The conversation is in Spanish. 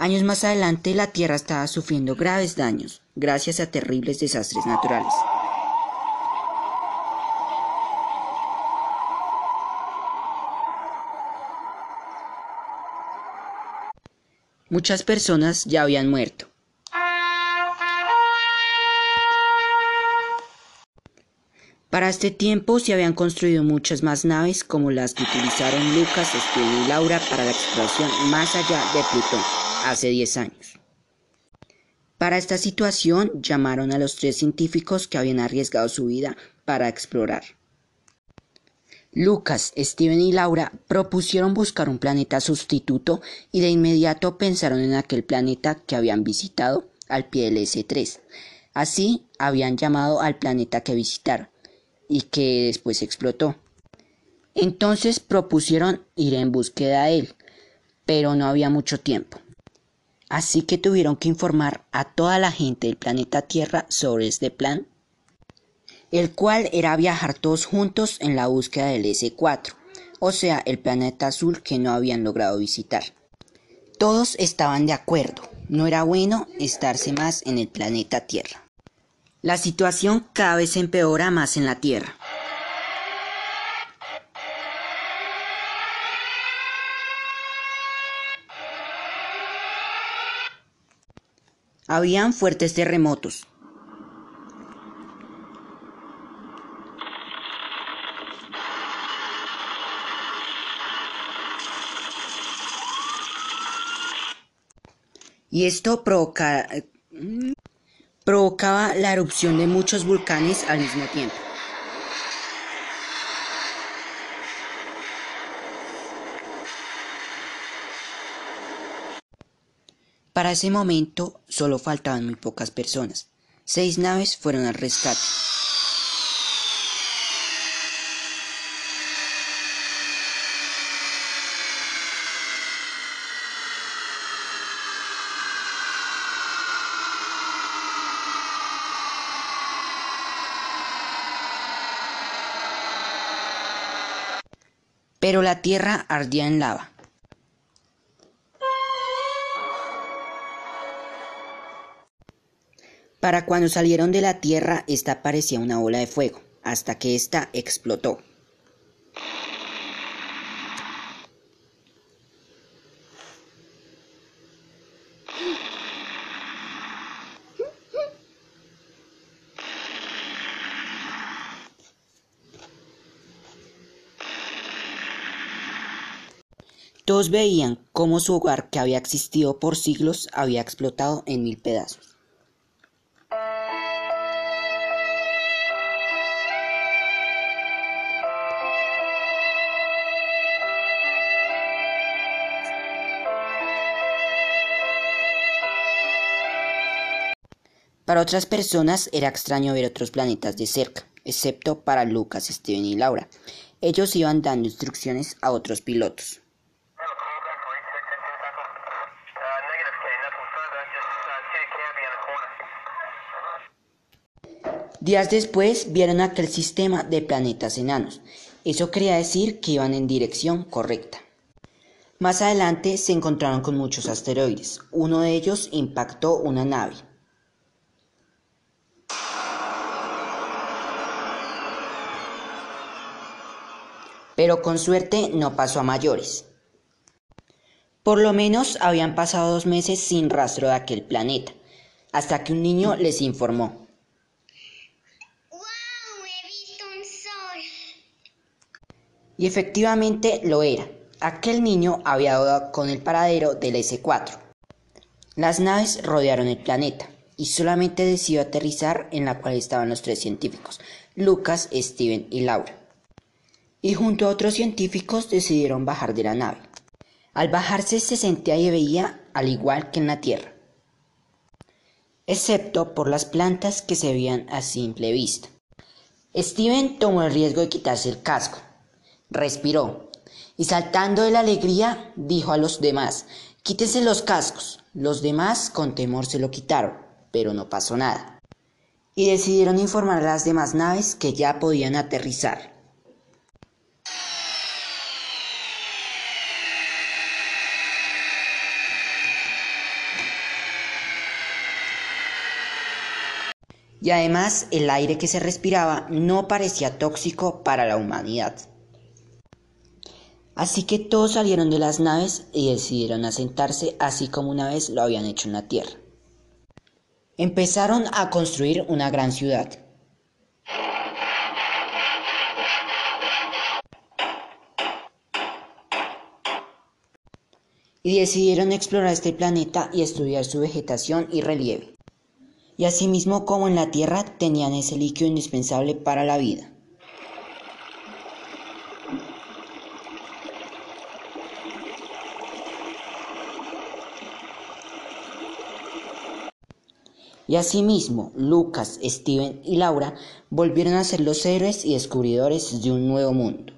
Años más adelante la Tierra estaba sufriendo graves daños gracias a terribles desastres naturales. Muchas personas ya habían muerto. Para este tiempo se habían construido muchas más naves como las que utilizaron Lucas, Steven y Laura para la exploración más allá de Plutón hace 10 años. Para esta situación llamaron a los tres científicos que habían arriesgado su vida para explorar. Lucas, Steven y Laura propusieron buscar un planeta sustituto y de inmediato pensaron en aquel planeta que habían visitado al pie del S3. Así habían llamado al planeta que visitaron y que después explotó. Entonces propusieron ir en búsqueda de él, pero no había mucho tiempo. Así que tuvieron que informar a toda la gente del planeta Tierra sobre este plan el cual era viajar todos juntos en la búsqueda del S4, o sea, el planeta azul que no habían logrado visitar. Todos estaban de acuerdo, no era bueno estarse más en el planeta Tierra. La situación cada vez empeora más en la Tierra. Habían fuertes terremotos, y esto provocaba la erupción de muchos volcanes al mismo tiempo. Para ese momento solo faltaban muy pocas personas. Seis naves fueron al rescate. Pero la tierra ardía en lava. Para cuando salieron de la tierra, esta parecía una bola de fuego, hasta que ésta explotó. Todos veían cómo su hogar, que había existido por siglos, había explotado en mil pedazos. Para otras personas era extraño ver otros planetas de cerca, excepto para Lucas, Steven y Laura. Ellos iban dando instrucciones a otros pilotos. Días después vieron aquel sistema de planetas enanos. Eso quería decir que iban en dirección correcta. Más adelante se encontraron con muchos asteroides. Uno de ellos impactó una nave. Pero con suerte no pasó a mayores. Por lo menos habían pasado dos meses sin rastro de aquel planeta, hasta que un niño les informó. Y efectivamente lo era. Aquel niño había dado con el paradero del S4. Las naves rodearon el planeta y solamente decidió aterrizar en la cual estaban los tres científicos, Lucas, Steven y Laura. Y junto a otros científicos decidieron bajar de la nave. Al bajarse se sentía y veía al igual que en la Tierra, excepto por las plantas que se veían a simple vista. Steven tomó el riesgo de quitarse el casco, respiró y saltando de la alegría dijo a los demás, quítense los cascos. Los demás con temor se lo quitaron, pero no pasó nada. Y decidieron informar a las demás naves que ya podían aterrizar. y además el aire que se respiraba no parecía tóxico para la humanidad. Así que todos salieron de las naves y decidieron asentarse así como una vez lo habían hecho en la Tierra. Empezaron a construir una gran ciudad. Y decidieron explorar este planeta y estudiar su vegetación y relieve y asimismo como en la tierra tenían ese líquido indispensable para la vida. Y asimismo, Lucas, Steven y Laura volvieron a ser los héroes y descubridores de un nuevo mundo.